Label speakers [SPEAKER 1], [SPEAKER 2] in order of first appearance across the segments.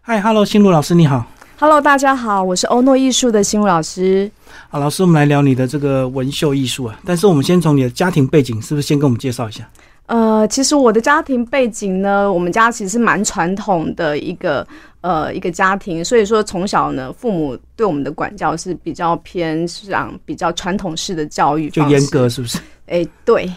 [SPEAKER 1] 嗨，Hello，心如老师你好。
[SPEAKER 2] Hello，大家好，我是欧诺艺术的心如老师。
[SPEAKER 1] 好，老师，我们来聊你的这个纹绣艺术啊。但是我们先从你的家庭背景，是不是先跟我们介绍一下？
[SPEAKER 2] 呃，其实我的家庭背景呢，我们家其实是蛮传统的一个呃一个家庭，所以说从小呢，父母对我们的管教是比较偏向比较传统式的教育，
[SPEAKER 1] 就严格，是不是？
[SPEAKER 2] 哎，对，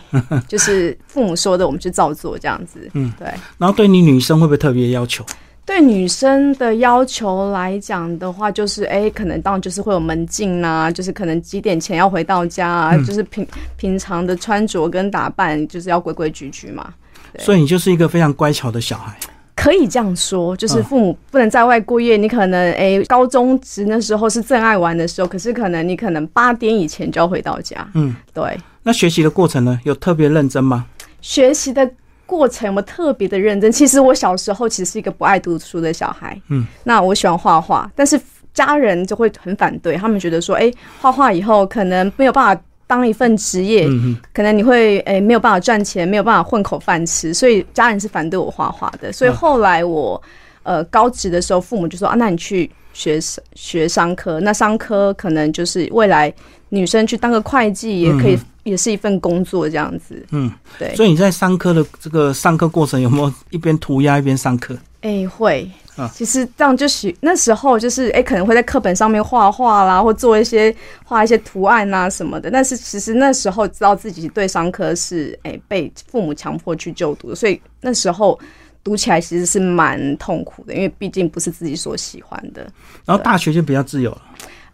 [SPEAKER 2] 就是父母说的，我们就照做这样子。
[SPEAKER 1] 嗯，
[SPEAKER 2] 对。
[SPEAKER 1] 然后对你女生会不会特别要求？
[SPEAKER 2] 对女生的要求来讲的话，就是哎，可能当然就是会有门禁啊，就是可能几点前要回到家啊，
[SPEAKER 1] 嗯
[SPEAKER 2] 就是平平常的穿着跟打扮，就是要规规矩矩嘛。对
[SPEAKER 1] 所以你就是一个非常乖巧的小孩。
[SPEAKER 2] 可以这样说，就是
[SPEAKER 1] 嗯
[SPEAKER 2] 父母不能在外过夜。你可能哎，高中时那时候是正爱玩的时候，可是可能你可能八点以前就要回到家。
[SPEAKER 1] 嗯，
[SPEAKER 2] 对，
[SPEAKER 1] 那学习的过程呢，有特别认真吗？
[SPEAKER 2] 学习的过程有没有特别的认真？其实我小时候其实是一个不爱读书的小孩，
[SPEAKER 1] 嗯，
[SPEAKER 2] 那我喜欢画画，但是家人就会很反对，他们觉得说，哎、画画以后可能没有办法当一份职业，可能你会诶、没有办法赚钱，没有办法混口饭吃，所以家人是反对我画画的。所以后来我呃高职的时候，父母就说啊，那你去学商学商科，那商科可能就是未来女生去当个会计也可以，
[SPEAKER 1] 嗯
[SPEAKER 2] 也是一份工作这样子。
[SPEAKER 1] 嗯，
[SPEAKER 2] 对，
[SPEAKER 1] 所以你在上课的这个上课过程有没有一边涂鸦一边上课？
[SPEAKER 2] 哎、会
[SPEAKER 1] 啊。
[SPEAKER 2] 其实这样就喜那时候就是哎、可能会在课本上面画画啦，或做一些画一些图案啊什么的。但是其实那时候知道自己对商科是哎、被父母强迫去就读的，所以那时候读起来其实是蛮痛苦的，因为毕竟不是自己所喜欢的。
[SPEAKER 1] 然后大学就比较自由了，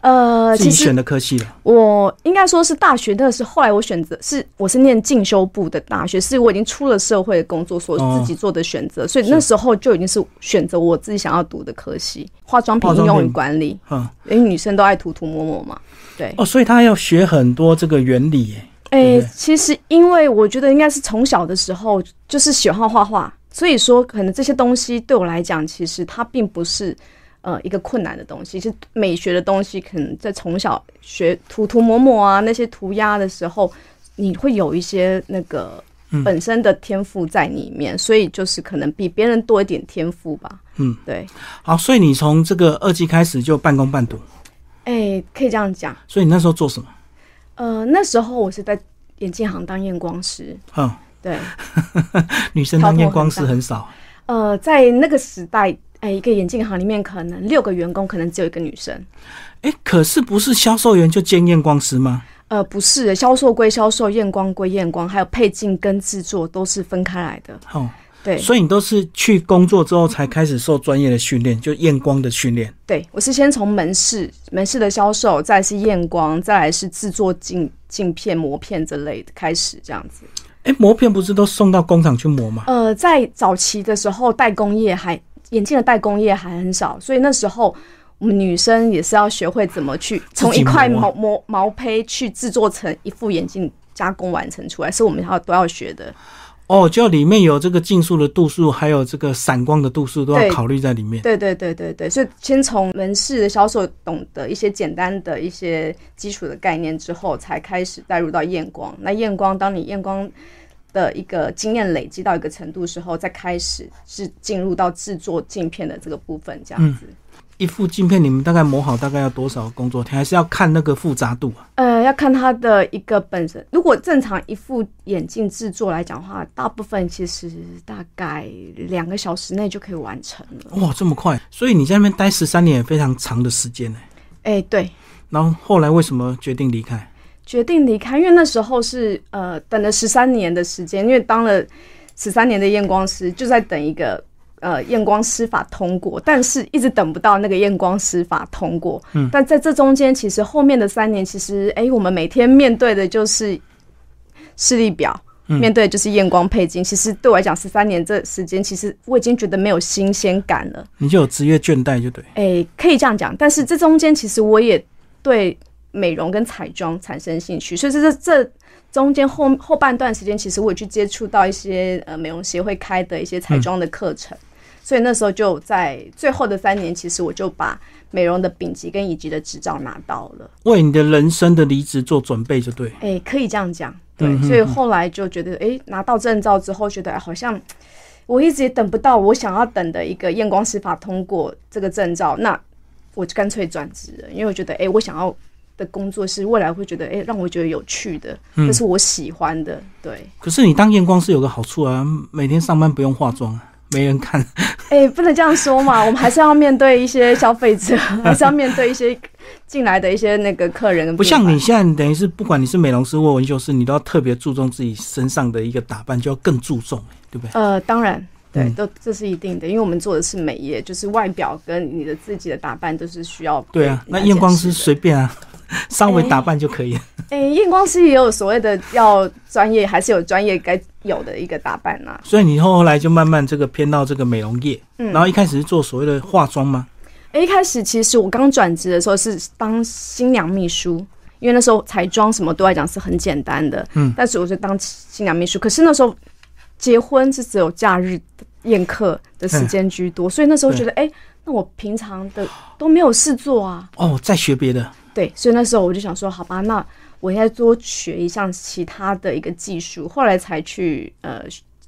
[SPEAKER 2] 呃，其实
[SPEAKER 1] 自己选的科系了。
[SPEAKER 2] 我应该说是大学那个是后来我选择是我是念进修部的大学，是我已经出了社会的工作所
[SPEAKER 1] 哦
[SPEAKER 2] 自己做的选择，所以那时候就已经是选择我自己想要读的科系——化妆品应用与管理。
[SPEAKER 1] 嗯，
[SPEAKER 2] 因为女生都爱涂涂抹抹嘛，对。
[SPEAKER 1] 哦，所以他要学很多这个原理耶。
[SPEAKER 2] 诶、
[SPEAKER 1] 对
[SPEAKER 2] 其实因为我觉得应该是从小的时候就是喜欢画画，所以说可能这些东西对我来讲，其实它并不是呃一个困难的东西。是美学的东西，可能在从小学涂涂抹抹啊那些涂鸦的时候，你会有一些那个
[SPEAKER 1] 嗯
[SPEAKER 2] 本身的天赋在里面，所以就是可能比别人多一点天赋吧。
[SPEAKER 1] 嗯，
[SPEAKER 2] 对，
[SPEAKER 1] 好，所以你从这个二技开始就半工半读，
[SPEAKER 2] 诶、可以这样讲。
[SPEAKER 1] 所以你那时候做什么？
[SPEAKER 2] 呃，那时候我是在眼镜行当验光师，
[SPEAKER 1] 嗯，
[SPEAKER 2] 对。
[SPEAKER 1] 女生当验光师很少。
[SPEAKER 2] 呃，在那个时代，哎、一个眼镜行里面可能六个员工，可能只有一个女生。
[SPEAKER 1] 哎、可是不是销售员就兼验光师吗？
[SPEAKER 2] 呃，不是，销售归销售，验光归验光，还有配镜跟制作都是分开来的。
[SPEAKER 1] 哦，
[SPEAKER 2] 对，
[SPEAKER 1] 所以你都是去工作之后才开始受专业的训练，就验光的训练。
[SPEAKER 2] 对我是先从门市门市的销售，再是验光，再来是制作镜镜片、膜片之类的开始这样子。
[SPEAKER 1] 哎、膜片不是都送到工厂去磨吗？
[SPEAKER 2] 呃，在早期的时候，代工业还眼镜的代工业还很少，所以那时候我们女生也是要学会怎么去从一块毛毛毛胚去制作成一副眼镜，加工完成出来，是我们要都要学的。
[SPEAKER 1] 哦，就里面有这个镜数的度数，还有这个散光的度数都要考虑在里面。
[SPEAKER 2] 对对对对对，所以先从门市的销售懂得一些简单的一些基础的概念之后，才开始带入到验光。那验光，当你验光的一个经验累积到一个程度时候，再开始是进入到制作镜片的这个部分，这样子。
[SPEAKER 1] 一副镜片你们大概磨好大概要多少工作天？还是要看那个复杂度啊？
[SPEAKER 2] 呃，要看它的一个本身。如果正常一副眼镜制作来讲的话，大部分其实大概两个小时内就可以完成了。
[SPEAKER 1] 哇，这么快！所以你在那边待十三年，也非常长的时间呢。
[SPEAKER 2] 哎、对，
[SPEAKER 1] 然后后来为什么决定离开？
[SPEAKER 2] 决定离开，因为那时候是呃等了十三年的时间，因为当了十三年的验光师，就在等一个呃验光师法通过，但是一直等不到那个验光师法通过。
[SPEAKER 1] 嗯，
[SPEAKER 2] 但在这中间，其实后面的三年，其实哎、我们每天面对的就是视力表。
[SPEAKER 1] 嗯
[SPEAKER 2] 面对的就是验光配镜，其实对我来讲，十三年这时间，其实我已经觉得没有新鲜感了。
[SPEAKER 1] 你就有职业倦怠，就对。
[SPEAKER 2] 诶、可以这样讲，但是这中间其实我也对美容跟彩妆产生兴趣，所以这这这中间后后半段时间，其实我有去接触到一些呃美容协会开的一些彩妆的课程，所以那时候就在最后的三年，其实我就把美容的丙级跟乙级的执照拿到了。
[SPEAKER 1] 为你的人生的离职做准备，就对。
[SPEAKER 2] 诶、可以这样讲，对，所以后来就觉得，诶、拿到证照之后，觉得、哎好像我一直也等不到我想要等的一个验光师法通过这个证照，那我就干脆转职了，因为我觉得，哎、我想要的工作是未来会觉得，哎、让我觉得有趣的，
[SPEAKER 1] 嗯
[SPEAKER 2] 这是我喜欢的，对。
[SPEAKER 1] 可是你当验光师有个好处啊，每天上班不用化妆啊，没人看。
[SPEAKER 2] 哎、不能这样说嘛，我们还是要面对一些消费者，还是要面对一些进来的一些那个客人跟
[SPEAKER 1] 不像你现在等于是，不管你是美容师或纹绣师，你都要特别注重自己身上的一个打扮，就要更注重，对不对？
[SPEAKER 2] 呃，当然，对，
[SPEAKER 1] 嗯
[SPEAKER 2] 都这是一定的，因为我们做的是美业，就是外表跟你的自己的打扮都是需要
[SPEAKER 1] 对啊，那验光师随便啊，稍微打扮就可以了。
[SPEAKER 2] 哎、验光师也有所谓的要专业，还是有专业该有的一个打扮呐、
[SPEAKER 1] 所以你后来就慢慢这个偏到这个美容业，
[SPEAKER 2] 嗯
[SPEAKER 1] 然后一开始是做所谓的化妆吗？
[SPEAKER 2] 哎一开始其实我刚转职的时候是当新娘秘书，因为那时候彩妆什么对我来讲是很简单的，
[SPEAKER 1] 嗯，
[SPEAKER 2] 但是我就当新娘秘书。可是那时候结婚是只有假日宴客的时间居多，所以那时候觉得，哎、那我平常的都没有事做啊，
[SPEAKER 1] 哦，在学别的，
[SPEAKER 2] 对，所以那时候我就想说，好吧，那我应该多学一项其他的一个技术，后来才去呃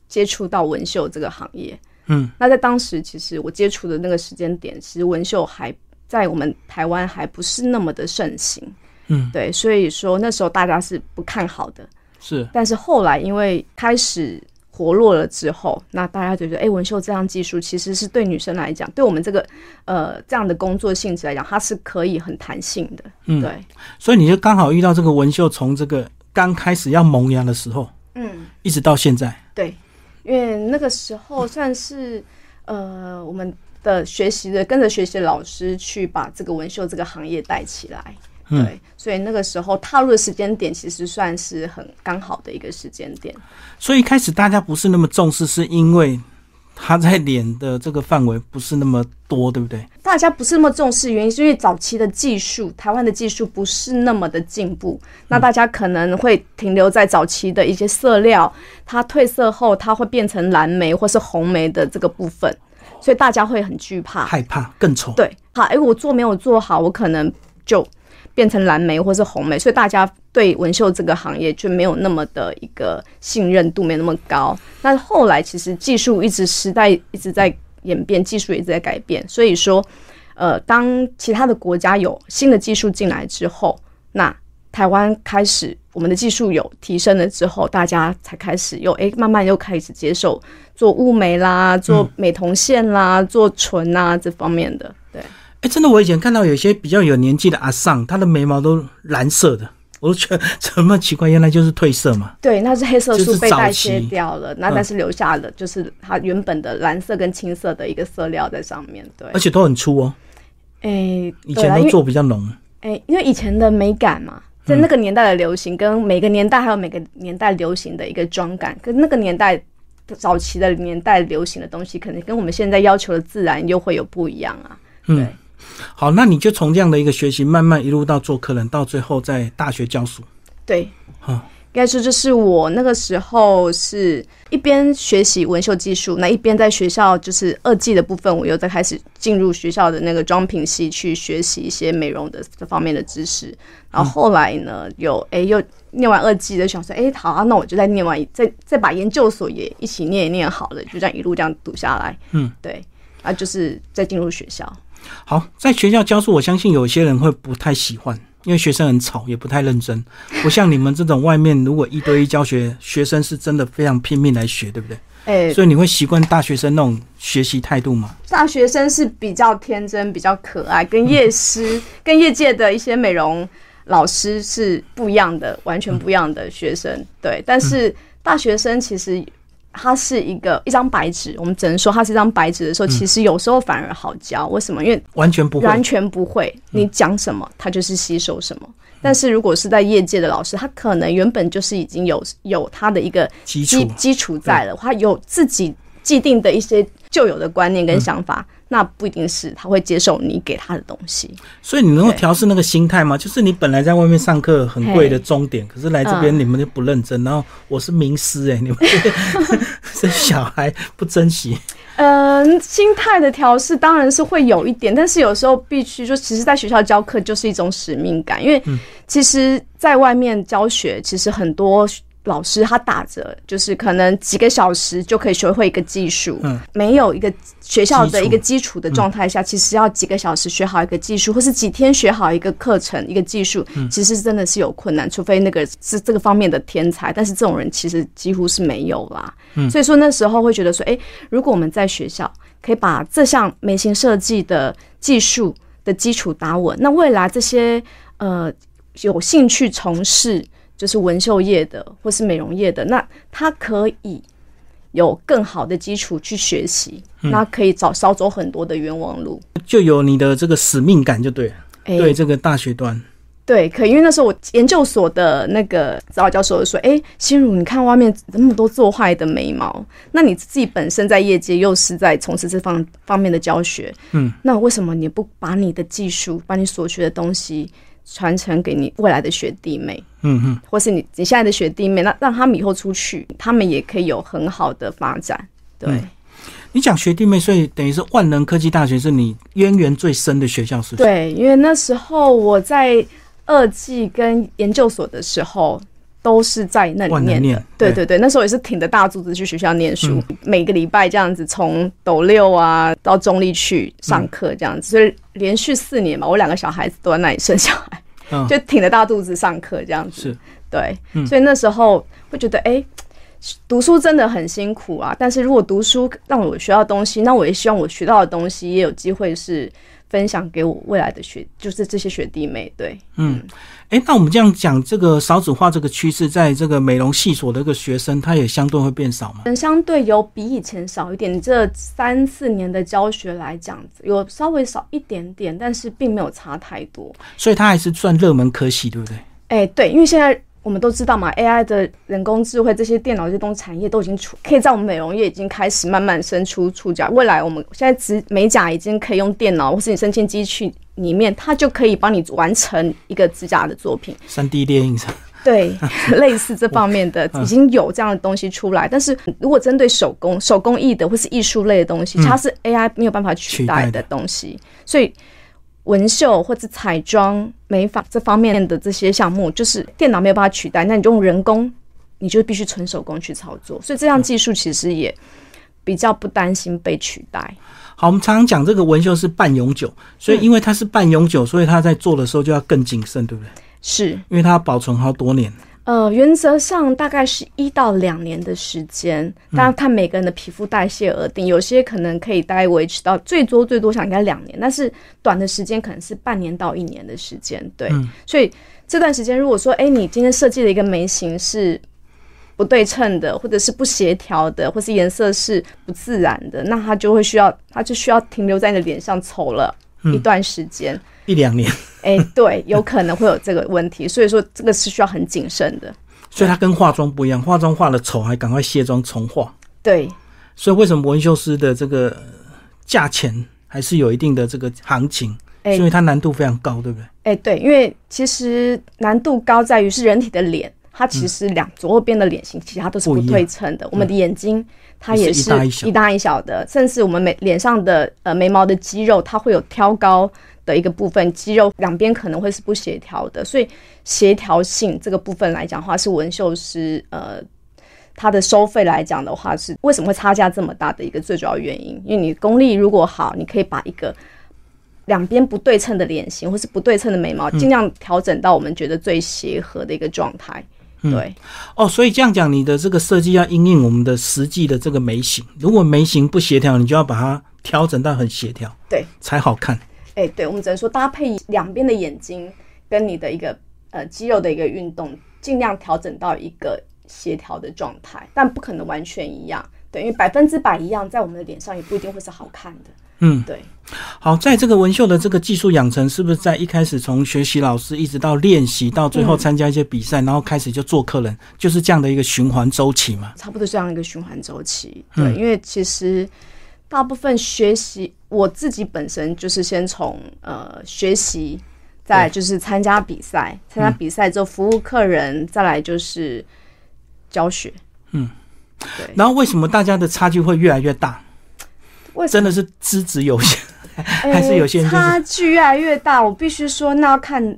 [SPEAKER 2] 接触到纹绣这个行业。
[SPEAKER 1] 嗯，
[SPEAKER 2] 那在当时，其实我接触的那个时间点，其实纹绣还在我们台湾还不是那么的盛行。
[SPEAKER 1] 嗯，
[SPEAKER 2] 对，所以说那时候大家是不看好的。
[SPEAKER 1] 是
[SPEAKER 2] 但是后来因为开始活络了之后，那大家就觉得，哎、纹绣这项技术其实是对女生来讲，对我们这个呃这样的工作性质来讲，它是可以很弹性的。
[SPEAKER 1] 嗯
[SPEAKER 2] 对，
[SPEAKER 1] 所以你就刚好遇到这个纹绣从这个刚开始要萌芽的时候，
[SPEAKER 2] 嗯。
[SPEAKER 1] 一直到现在，
[SPEAKER 2] 对，因为那个时候算是呃我们的学习的跟着学习的老师去把这个纹绣这个行业带起来。
[SPEAKER 1] 嗯
[SPEAKER 2] 对，所以那个时候踏入的时间点其实算是很刚好的一个时间点。
[SPEAKER 1] 所以一开始大家不是那么重视，是因为他在脸的这个范围不是那么多，对不对？
[SPEAKER 2] 大家不是那么重视，原因是因为早期的技术，台湾的技术不是那么的进步，那大家可能会停留在早期的一些色料，它褪色后它会变成蓝莓或是红莓的这个部分，所以大家会很惧怕。
[SPEAKER 1] 害怕更丑，
[SPEAKER 2] 对，好，哎、我做没有做好，我可能就变成蓝莓或是红莓，所以大家对纹绣这个行业就没有那么的一个信任度，没那么高。那后来其实技术一直时代一直在演变，技术也一直在改变，所以说，呃，当其他的国家有新的技术进来之后，那台湾开始我们的技术有提升了之后，大家才开始又哎、慢慢又开始接受做雾眉啦、做美瞳线啦、做唇啊这方面的，对。
[SPEAKER 1] 哎，真的，我以前看到有些比较有年纪的阿尚，他的眉毛都蓝色的，我都觉得 怎么奇怪，原来就是褪色嘛。
[SPEAKER 2] 对，那是黑色素被代谢掉了，那
[SPEAKER 1] 嗯
[SPEAKER 2] 但是留下了就是它原本的蓝色跟青色的一个色料在上面。对，
[SPEAKER 1] 而且都很粗哦，
[SPEAKER 2] 诶，
[SPEAKER 1] 以前都做比较浓。
[SPEAKER 2] 诶，因为以前的美感嘛，在那个年代的流行，跟每个年代还有每个年代流行的一个妆感，跟那个年代早期的年代流行的东西，可能跟我们现在要求的自然又会有不一样啊。
[SPEAKER 1] 嗯
[SPEAKER 2] 对，
[SPEAKER 1] 好，那你就从这样的一个学习，慢慢一路到做客人，到最后在大学教书。
[SPEAKER 2] 对，
[SPEAKER 1] 好
[SPEAKER 2] 应该说就是我那个时候是一边学习纹绣技术，那一边在学校就是二技的部分，我又在开始进入学校的那个妆品系去学习一些美容的这方面的知识。然后后来呢，有哎、又念完二技的，想说哎、好啊，那我就再念完，再再把研究所也一起念一念好了，就这样一路这样读下来。
[SPEAKER 1] 嗯，
[SPEAKER 2] 对，啊，就是再进入学校。
[SPEAKER 1] 好，在学校教书，我相信有些人会不太喜欢，因为学生很吵，也不太认真。不像你们这种外面如果一对一教学，学生是真的非常拼命来学，对不对？
[SPEAKER 2] 哎、
[SPEAKER 1] 所以你会习惯大学生那种学习态度吗？
[SPEAKER 2] 大学生是比较天真、比较可爱，跟业师、跟业界的一些美容老师是不一样的，完全不一样的学生。对，但是大学生其实他是一个一张白纸，我们只能说它是一张白纸的时候，其实有时候反而好教。为什么？因为
[SPEAKER 1] 完全不会。
[SPEAKER 2] 完全不会，你讲什么，它就是吸收什么。但是如果是在业界的老师，他可能原本就是已经有有他的一个
[SPEAKER 1] 基础
[SPEAKER 2] 基基础在了，他有自己既定的一些旧有的观念跟想法，那不一定是他会接受你给他的东西。
[SPEAKER 1] 所以你能够调试那个心态吗？就是你本来在外面上课很贵的
[SPEAKER 2] 嘿
[SPEAKER 1] 钟点，可是来这边你们就不认真，然后我是名师哎、你们这小孩不珍惜，
[SPEAKER 2] 嗯，心态的调试当然是会有一点，但是有时候必须就，其实在学校教课就是一种使命感，因为其实在外面教学，其实很多老师他打着就是可能几个小时就可以学会一个技术，
[SPEAKER 1] 嗯，
[SPEAKER 2] 没有一个学校的一个基础的状态下，其实要几个小时学好一个技术，或是几天学好一个课程、一个技术，其实真的是有困难，除非那个是这个方面的天才，但是这种人其实几乎是没有啦。所以说那时候会觉得说，诶，如果我们在学校可以把这项眉形设计的技术的基础打稳，那未来这些呃有兴趣从事就是纹绣业的或是美容业的，那他可以有更好的基础去学习，那可以找少走很多的冤枉路。
[SPEAKER 1] 就有你的这个使命感就对了。
[SPEAKER 2] 诶
[SPEAKER 1] 对这个大学端，
[SPEAKER 2] 对，可以，因为那时候我研究所的那个指导教授就说：“哎，心如，你看外面那么多做坏的眉毛，那你自己本身在业界又是在从事这方方面的教学，
[SPEAKER 1] 嗯，
[SPEAKER 2] 那为什么你不把你的技术，把你所学的东西传承给你未来的学弟妹，
[SPEAKER 1] 嗯嗯，
[SPEAKER 2] 或是你你现在的学弟妹，那让他们以后出去，他们也可以有很好的发展。对，
[SPEAKER 1] 嗯。你讲学弟妹，所以等于是万能科技大学是你渊源最深的学校，是？
[SPEAKER 2] 对，因为那时候我在二技跟研究所的时候。都是在那里念的，
[SPEAKER 1] 万能念。对
[SPEAKER 2] 对。对对，那时候也是挺着大肚子去学校念书，每个礼拜这样子从斗六啊到中立去上课这样子，所以连续四年嘛，我两个小孩子都在那里生小孩，
[SPEAKER 1] 嗯
[SPEAKER 2] 就挺着大肚子上课这样子。
[SPEAKER 1] 是，
[SPEAKER 2] 对，
[SPEAKER 1] 嗯
[SPEAKER 2] 所以那时候会觉得，哎、读书真的很辛苦啊。但是如果读书让我学到东西，那我也希望我学到的东西也有机会是分享给我未来的学，就是这些学弟妹。对，
[SPEAKER 1] 嗯，哎，那我们这样讲，这个少子化这个趋势，在这个美容系所的一个学生，他也相对会变少吗？
[SPEAKER 2] 嗯，相对有比以前少一点。这三四年的教学来讲，有稍微少一点点，但是并没有差太多。
[SPEAKER 1] 所以它还是算热门科系，对不对？
[SPEAKER 2] 哎、对，因为现在我们都知道嘛，AI 的人工智慧这些电脑这些东西产业都已经出，可以在我们美容业已经开始慢慢生出触角。未来我们现在指美甲已经可以用电脑或是你生鲜机器里面，它就可以帮你完成一个指甲的作品。
[SPEAKER 1] 三 D 列印厂，
[SPEAKER 2] 对，类似这方面的 已经有这样的东西出来，但是如果针对手工、手工艺的或是艺术类的东西，它是 AI 没有办法取代的东西，所以纹绣或者彩妆、美发这方面的这些项目，就是电脑没有办法取代，那你就用人工，你就必须纯手工去操作，所以这项技术其实也比较不担心被取代。
[SPEAKER 1] 好，我们常常讲这个纹绣是半永久，所以因为它是半永久，所以它在做的时候就要更谨慎，对不对？
[SPEAKER 2] 是，
[SPEAKER 1] 因为它要保存好多年。
[SPEAKER 2] 呃，原则上大概是一到两年的时间，当然看每个人的皮肤代谢而定，有些可能可以大概维持到最多最多想应该两年，但是短的时间可能是半年到一年的时间。对，所以这段时间如果说，哎，你今天设计的一个眉形是不对称的，或者是不协调的，或是颜色是不自然的，那它就会需要，它就需要停留在你的脸上丑了一段时间。
[SPEAKER 1] 一两年，
[SPEAKER 2] 哎、对，有可能会有这个问题，所以说这个是需要很谨慎的。
[SPEAKER 1] 所以它跟化妆不一样，化妆化了丑还赶快卸妆重化。
[SPEAKER 2] 对，
[SPEAKER 1] 所以为什么纹绣师的这个呃价钱还是有一定的这个行情？
[SPEAKER 2] 哎
[SPEAKER 1] 所以它难度非常高，对不对？
[SPEAKER 2] 哎、对，因为其实难度高在于是人体的脸，它其实两左右边的脸型，其实它都是不对称的。我们的眼睛，它也
[SPEAKER 1] 也是
[SPEAKER 2] 是
[SPEAKER 1] 一大一小
[SPEAKER 2] 一大一小的，甚至我们眉脸上的呃眉毛的肌肉，它会有挑高的一个部分，肌肉两边可能会是不协调的，所以协调性这个部分来讲的话，是纹绣师呃。它的收费来讲的话，是为什么会差价这么大的一个最主要原因？因为你功力如果好，你可以把一个两边不对称的脸型或是不对称的眉毛，尽量调整到我们觉得最协和的一个状态。对，
[SPEAKER 1] 哦，所以这样讲，你的这个设计要因应我们的实际的这个眉形。如果眉形不协调，你就要把它调整到很协调，
[SPEAKER 2] 对，
[SPEAKER 1] 才好看。
[SPEAKER 2] 哎、对，我们只能说搭配两边的眼睛跟你的一个呃肌肉的一个运动，尽量调整到一个协调的状态，但不可能完全一样。对，因为百分之百一样，在我们的脸上也不一定会是好看的。
[SPEAKER 1] 嗯，
[SPEAKER 2] 对，
[SPEAKER 1] 好，在这个纹绣的这个技术养成，是不是在一开始从学习老师一直到练习，到最后参加一些比赛，然后开始就做客人，就是这样的一个循环周期嘛？
[SPEAKER 2] 差不多这样一个循环周期。对，因为其实大部分学习，我自己本身就是先从呃学习，再就是参加比赛，参加比赛之后服务客人，再来就是教学。
[SPEAKER 1] 嗯，对然后为什么大家的差距会越来越大？真的是资质有限，
[SPEAKER 2] 哎
[SPEAKER 1] 还是有些人就是
[SPEAKER 2] 差距越来越大。我必须说，那要看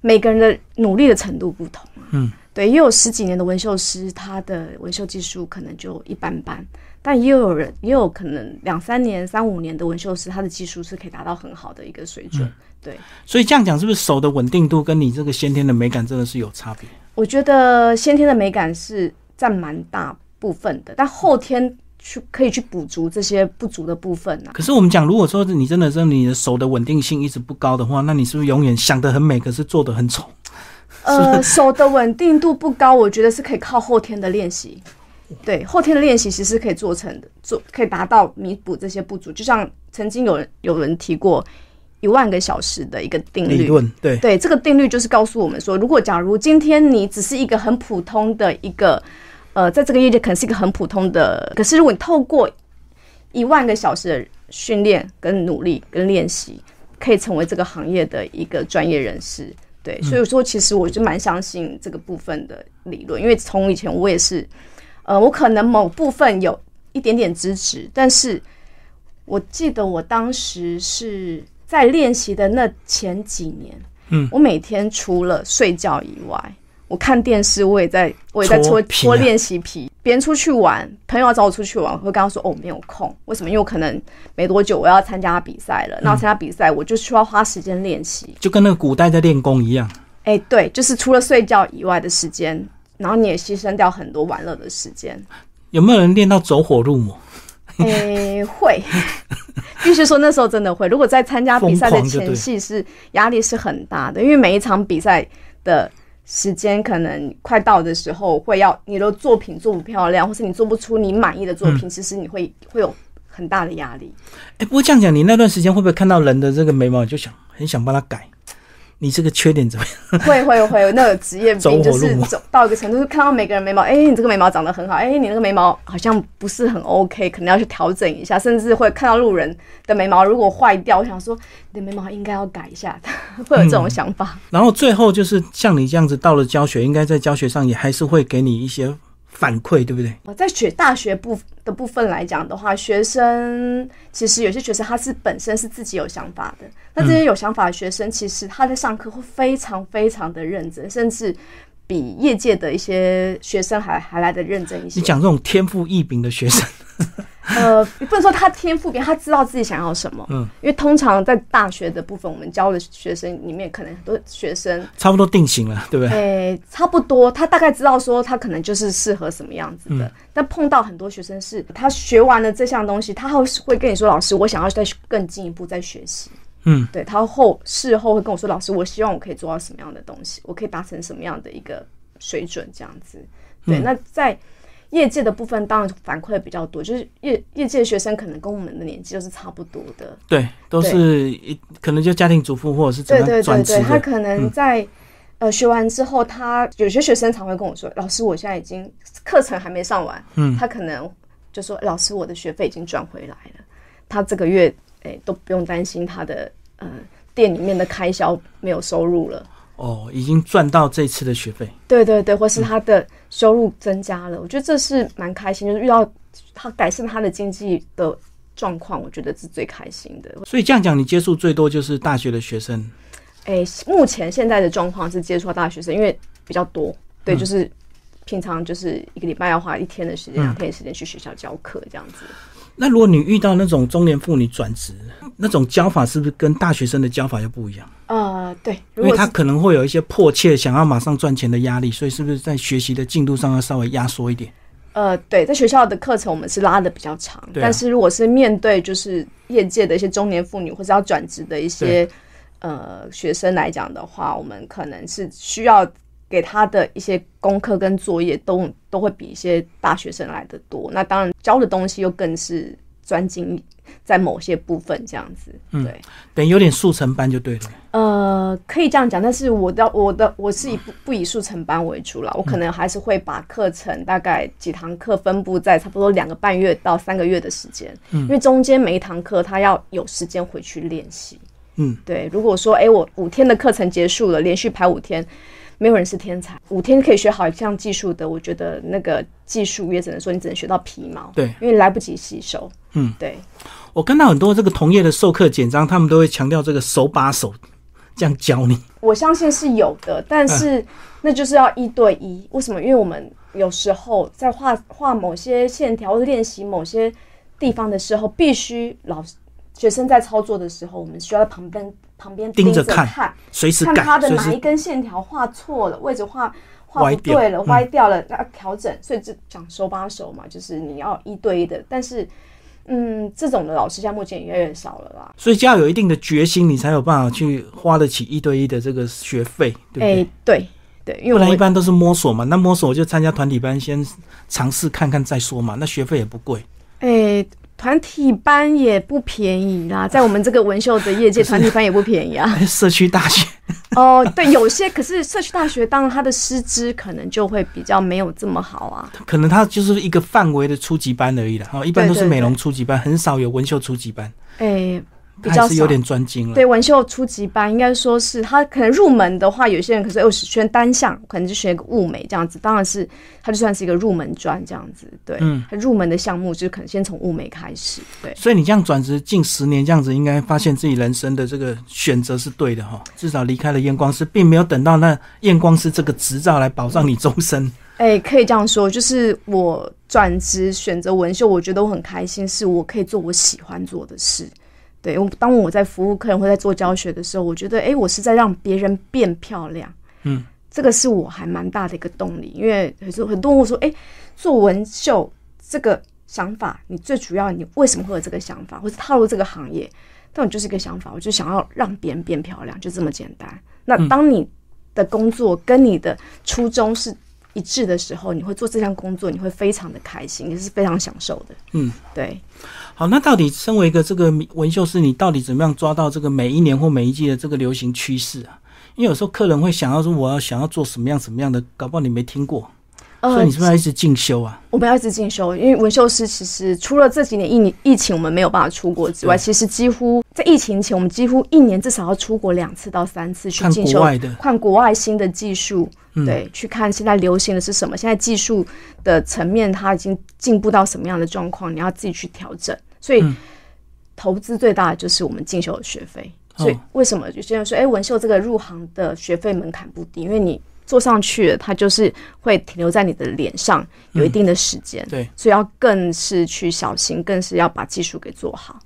[SPEAKER 2] 每个人的努力的程度不同。
[SPEAKER 1] 嗯，
[SPEAKER 2] 对，也有十几年的纹绣师，他的纹绣技术可能就一般般，但也有人也有可能两三年、三五年的纹绣师，他的技术是可以达到很好的一个水准。对，
[SPEAKER 1] 所以这样讲，是不是手的稳定度跟你这个先天的美感真的是有差别？
[SPEAKER 2] 我觉得先天的美感是占蛮大部分的，但后天去可以去补足这些不足的部分呢、
[SPEAKER 1] 可是我们讲，如果说你真的是你的手的稳定性一直不高的话，那你是不是永远想得很美，可是做得很丑？
[SPEAKER 2] 呃，手的稳定度不高，我觉得是可以靠后天的练习。对，后天的练习其实是可以做成的，做可以达到弥补这些不足。就像曾经有人有人提过一万个小时的一个定律，
[SPEAKER 1] 理论对，
[SPEAKER 2] 对，这个定律就是告诉我们说，如果假如今天你只是一个很普通的一个，呃，在这个业界可能是一个很普通的，可是如果你透过一万个小时的训练、跟努力、跟练习，可以成为这个行业的一个专业人士。对，所以说其实我就蛮相信这个部分的理论，因为从以前我也是，呃，我可能某部分有一点点支持，但是我记得我当时是在练习的那前几年，
[SPEAKER 1] 嗯，
[SPEAKER 2] 我每天除了睡觉以外，我看电视，我也在我也在搓
[SPEAKER 1] 搓
[SPEAKER 2] 练习皮。别人出去玩，朋友要找我出去玩，我会跟他说：“哦，没有空。为什么？因为我可能没多久我要参加比赛了。那我参加比赛，我就需要花时间练习。
[SPEAKER 1] 就跟那个古代在练功一样。
[SPEAKER 2] 哎，对，就是除了睡觉以外的时间，然后你也牺牲掉很多玩乐的时间。
[SPEAKER 1] 有没有人练到走火入魔？
[SPEAKER 2] 诶、会，必须说那时候真的会。如果在参加比赛的前戏是压力是很大的，因为每一场比赛的时间可能快到的时候，会要你的作品做不漂亮，或是你做不出你满意的作
[SPEAKER 1] 嗯
[SPEAKER 2] 品，其实你会会有很大的压力。
[SPEAKER 1] 哎、不过这样讲，你那段时间会不会看到人的这个眉毛，就想很想帮他改？你这个缺点怎么样？
[SPEAKER 2] 会 会会，那个职业病就是走到一个程度，就是看到每个人眉毛，哎、你这个眉毛长得很好，哎、你那个眉毛好像不是很 OK，可能要去调整一下，甚至会看到路人的眉毛如果坏掉，我想说你的眉毛应该要改一下，会有这种想法。
[SPEAKER 1] 然后最后就是像你这样子到了教学，应该在教学上也还是会给你一些反馈，对不对？
[SPEAKER 2] 我在学大学部的部分来讲的话，学生其实有些学生他是本身是自己有想法的，那这些有想法的学生，其实他在上课会非常非常的认真，甚至比业界的一些学生还还来的认真一些。
[SPEAKER 1] 你讲这种天赋异禀的学生，
[SPEAKER 2] 呃，你不能说他天赋别，他知道自己想要什么。
[SPEAKER 1] 嗯，
[SPEAKER 2] 因为通常在大学的部分，我们教的学生里面，可能很多学生，
[SPEAKER 1] 差不多定型了，对不对？
[SPEAKER 2] 诶、差不多，他大概知道说他可能就是适合什么样子的。但碰到很多学生是，他学完了这项东西，他会会跟你说，老师，我想要再更进一步再学习。
[SPEAKER 1] 嗯，
[SPEAKER 2] 对他后事后会跟我说，老师，我希望我可以做到什么样的东西，我可以达成什么样的一个水准，这样子。对，那在业界的部分，当然反馈比较多，就是业业界的学生可能跟我们的年纪都是差不多的。
[SPEAKER 1] 对，都是一可能就家庭主妇或者是怎
[SPEAKER 2] 对对对对。他可能在、呃学完之后，他有些学生常会跟我说：“老师，我现在已经课程还没上完。”
[SPEAKER 1] 嗯
[SPEAKER 2] 他可能就说：“老师，我的学费已经赚回来了，他这个月诶、都不用担心他的呃店里面的开销没有收入了。”
[SPEAKER 1] 哦，已经赚到这次的学费。
[SPEAKER 2] 对对对，或是他的收入增加了，我觉得这是蛮开心，就是遇到他改善他的经济的状况，我觉得是最开心的。
[SPEAKER 1] 所以这样讲，你接触最多就是大学的学生。
[SPEAKER 2] 诶，目前现在的状况是接触到大学生，因为比较多，对，就是平常就是一个礼拜要花一天的时间、两天的时间去学校教课这样子。
[SPEAKER 1] 那如果你遇到那种中年妇女转职，那种教法是不是跟大学生的教法又不一样？
[SPEAKER 2] 呃，对，
[SPEAKER 1] 因为他可能会有一些迫切想要马上赚钱的压力，所以是不是在学习的进度上要稍微压缩一点？
[SPEAKER 2] 呃，对，在学校的课程我们是拉的比较长，
[SPEAKER 1] 啊
[SPEAKER 2] 但是如果是面对就是业界的一些中年妇女或者要转职的一些呃学生来讲的话，我们可能是需要给他的一些功课跟作业都都会比一些大学生来的多。那当然教的东西又更是专精在某些部分这样子，
[SPEAKER 1] 嗯
[SPEAKER 2] 对。
[SPEAKER 1] 等于有点速成班就对了。
[SPEAKER 2] 呃，可以这样讲，但是我的我的我是以不不以速成班为主了，我可能还是会把课程大概几堂课分布在差不多两个半月到三个月的时间，嗯因为中间每一堂课他要有时间回去练习。
[SPEAKER 1] 嗯，
[SPEAKER 2] 对，如果说哎、诶我五天的课程结束了，连续排五天，没有人是天才，五天可以学好一项技术的，我觉得那个技术也只能说你只能学到皮毛，
[SPEAKER 1] 对，
[SPEAKER 2] 因为来不及吸收。
[SPEAKER 1] 嗯，
[SPEAKER 2] 对，
[SPEAKER 1] 我看到很多这个同业的授课简章，他们都会强调这个手把手这样教你？
[SPEAKER 2] 我相信是有的，但是那就是要一对一。为什么？因为我们有时候在画画某些线条或者练习某些地方的时候，必须老师学生在操作的时候，我们需要在旁边旁边盯着
[SPEAKER 1] 盯看，随时
[SPEAKER 2] 看他的哪
[SPEAKER 1] 一
[SPEAKER 2] 根线条画错了，位置画画不对了，歪掉了，那调整。所以就讲手把手嘛，就是你要一对一的，但是。嗯，这种的老师现在目前也越来越少了啦。
[SPEAKER 1] 所以就要有一定的决心，你才有办法去花得起一对一的这个学费，对不对？
[SPEAKER 2] 对对，因为
[SPEAKER 1] 不然一般都是摸索嘛。那摸索就参加团体班，先尝试看看再说嘛。那学费也不贵。
[SPEAKER 2] 哎。团体班也不便宜啦，在我们这个文秀的业界，团体班也不便宜啊。
[SPEAKER 1] 社区大学
[SPEAKER 2] 哦，对，有些可是社区大学，当然它的师资可能就会比较没有这么好啊。
[SPEAKER 1] 可能它就是一个范围的初级班而已啦，哈，一般都是美容初级班，很少有文秀初级班。
[SPEAKER 2] 哎。比较
[SPEAKER 1] 是有点专精了。
[SPEAKER 2] 对，纹绣初级班应该说是他可能入门的话，有些人可是又是选单项，可能就学个物美这样子。当然是他就算是一个入门专这样子。对，嗯，他入门的项目就是可能先从物美开始。对，
[SPEAKER 1] 所以你这样转职近十年这样子，应该发现自己人生的这个选择是对的哈。至少离开了验光师，并没有等到那验光师这个执照来保障你终身。
[SPEAKER 2] 哎，可以这样说，就是我转职选择文绣，我觉得我很开心，是我可以做我喜欢做的事。对，我当我在服务客人或在做教学的时候，我觉得，哎，我是在让别人变漂亮。嗯，这个是我还蛮大的一个动力，因为很多很多人说，哎，做纹绣这个想法，你最主要你为什么会有这个想法，或者踏入这个行业？但我就是一个想法，我就想要让别人变漂亮，就这么简单。那当你的工作跟你的初衷是一致的时候，你会做这项工作，你会非常的开心，也是非常享受的。嗯，对。
[SPEAKER 1] 好，那到底身为一个这个纹绣师，你到底怎么样抓到这个每一年或每一季的这个流行趋势啊？因为有时候客人会想要说，我要想要做什么样什么样的，搞不好你没听过，所以你是不是要一直进修啊？
[SPEAKER 2] 我们要一直进修，因为纹绣师其实除了这几年疫疫情我们没有办法出国之外，其实几乎在疫情前，我们几乎一年至少要出国两次到三次去进修，看国外新的技术。对，去看现在流行的是什么，现在技术的层面它已经进步到什么样的状况，你要自己去调整。所以投资最大的就是我们进修的学费。所以为什么有些人说，哎，文秀这个入行的学费门槛不低？因为你做上去了，它就是会停留在你的脸上有一定的时间。
[SPEAKER 1] 对，
[SPEAKER 2] 所以要更是去小心，更是要把技术给做好。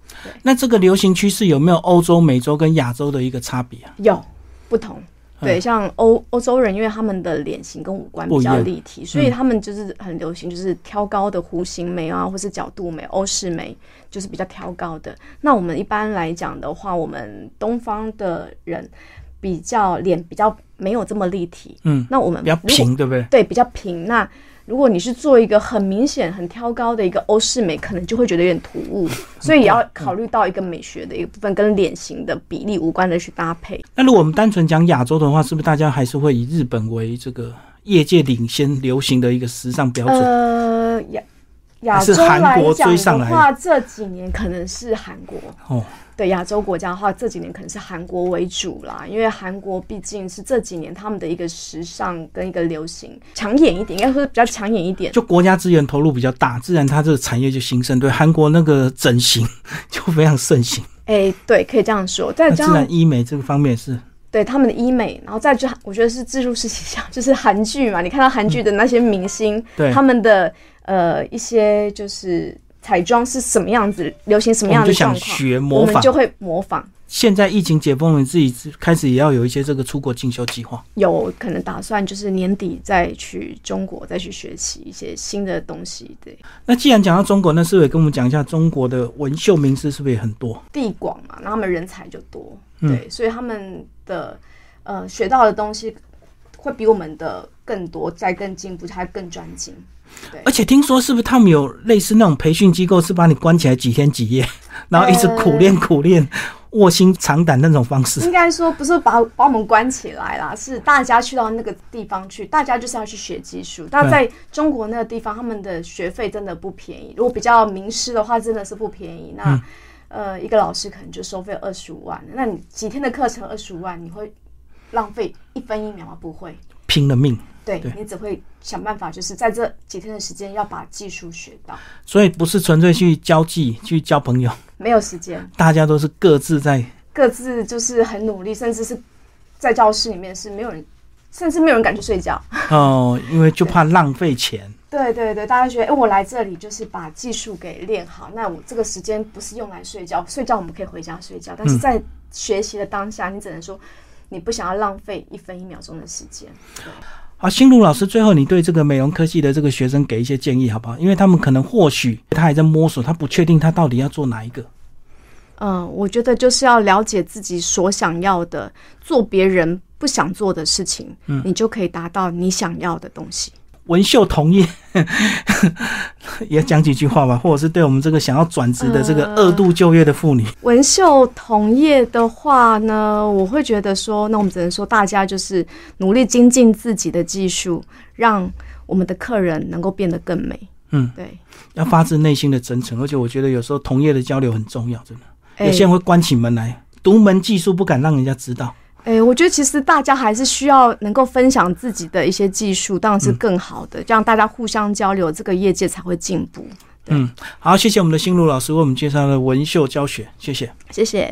[SPEAKER 1] 那这个流行趋势有没有欧洲、美洲跟亚洲的一个差别啊？
[SPEAKER 2] 有不同。对，像欧欧洲人，因为他们的脸型跟五官比较立体，所以他们就是很流行，就是挑高的弧形眉啊，或是角度眉、欧式眉，就是比较挑高的。那我们一般来讲的话，我们东方的人比较脸比较没有这么立体，嗯，那我们
[SPEAKER 1] 比较平，对不对？
[SPEAKER 2] 对，比较平。那如果你是做一个很明显、很挑高的一个欧式美，可能就会觉得有点突兀，所以也要考虑到一个美学的一个部分，跟脸型的比例、无关的去搭配。
[SPEAKER 1] 那如果我们单纯讲亚洲的话，是不是大家还是会以日本为这个业界领先、流行的一个时尚标准？
[SPEAKER 2] 呃，亚亚洲来讲的话，这几年可能是韩国哦。对亚洲国家的话，这几年可能是韩国为主啦，因为韩国毕竟是这几年他们的一个时尚跟一个流行抢眼一点，应该说比较抢眼一点。
[SPEAKER 1] 就国家资源投入比较大，自然它这个产业就兴盛。对韩国那个整形 就非常盛行。
[SPEAKER 2] 哎，对，可以这样说。在
[SPEAKER 1] 自然医美这个方面是，
[SPEAKER 2] 对他们的医美，然后再就我觉得是自助式形象，就是韩剧嘛，你看到韩剧的那些明星，对他们的呃一些就是。彩妆是什么样子，流行什么样的状况，我们就会模仿。
[SPEAKER 1] 现在疫情解封了，你自己开始也要有一些这个出国进修计划。
[SPEAKER 2] 有可能打算就是年底再去中国，再去学习一些新的东西。对。
[SPEAKER 1] 那既然讲到中国，那是不是也跟我们讲一下中国的纹绣名师是不是也很多？
[SPEAKER 2] 地广嘛，那他们人才就多，对，所以他们的呃学到的东西会比我们的更多，再更进步，还更专精。
[SPEAKER 1] 而且听说是不是他们有类似那种培训机构，是把你关起来几天几夜，然后一直苦练苦练，卧薪尝胆那种方式？
[SPEAKER 2] 应该说不是把把我们关起来啦，是大家去到那个地方去，大家就是要去学技术。但在中国那个地方，他们的学费真的不便宜。如果比较名师的话，真的是不便宜。那呃，一个老师可能就收费二十五万，那你几天的课程二十五万，你会浪费一分一秒吗？不会，
[SPEAKER 1] 拼了命。
[SPEAKER 2] 对你只会想办法，就是在这几天的时间要把技术学到。
[SPEAKER 1] 所以不是纯粹去交际、去交朋友，
[SPEAKER 2] 没有时间。
[SPEAKER 1] 大家都是各自在
[SPEAKER 2] 各自就是很努力，甚至是在教室里面是没有人，甚至没有人敢去睡觉。
[SPEAKER 1] 哦，因为就怕浪费钱。
[SPEAKER 2] 对对对，大家觉得，哎，我来这里就是把技术给练好，那我这个时间不是用来睡觉，睡觉我们可以回家睡觉，但是在学习的当下，你只能说你不想要浪费一分一秒钟的时间。
[SPEAKER 1] 好，新路老师，最后你对这个美容科技的这个学生给一些建议好不好？因为他们可能或许他还在摸索，他不确定他到底要做哪一个。
[SPEAKER 2] 嗯，我觉得就是要了解自己所想要的，做别人不想做的事情，嗯，你就可以达到你想要的东西。
[SPEAKER 1] 文秀同业 也讲几句话吧，或者是对我们这个想要转职的这个二度就业的妇女。
[SPEAKER 2] 文秀同业的话呢，我会觉得说，那我们只能说大家就是努力精进自己的技术，让我们的客人能够变得更美。嗯，对，
[SPEAKER 1] 要发自内心的真诚，而且我觉得有时候同业的交流很重要，真的。有些人会关起门来，独门技术不敢让人家知道。
[SPEAKER 2] 哎，我觉得其实大家还是需要能够分享自己的一些技术，当然是更好的，这样大家互相交流，这个业界才会进步。
[SPEAKER 1] 嗯，好，谢谢我们的新路老师为我们介绍了纹绣教学，谢谢，
[SPEAKER 2] 谢谢。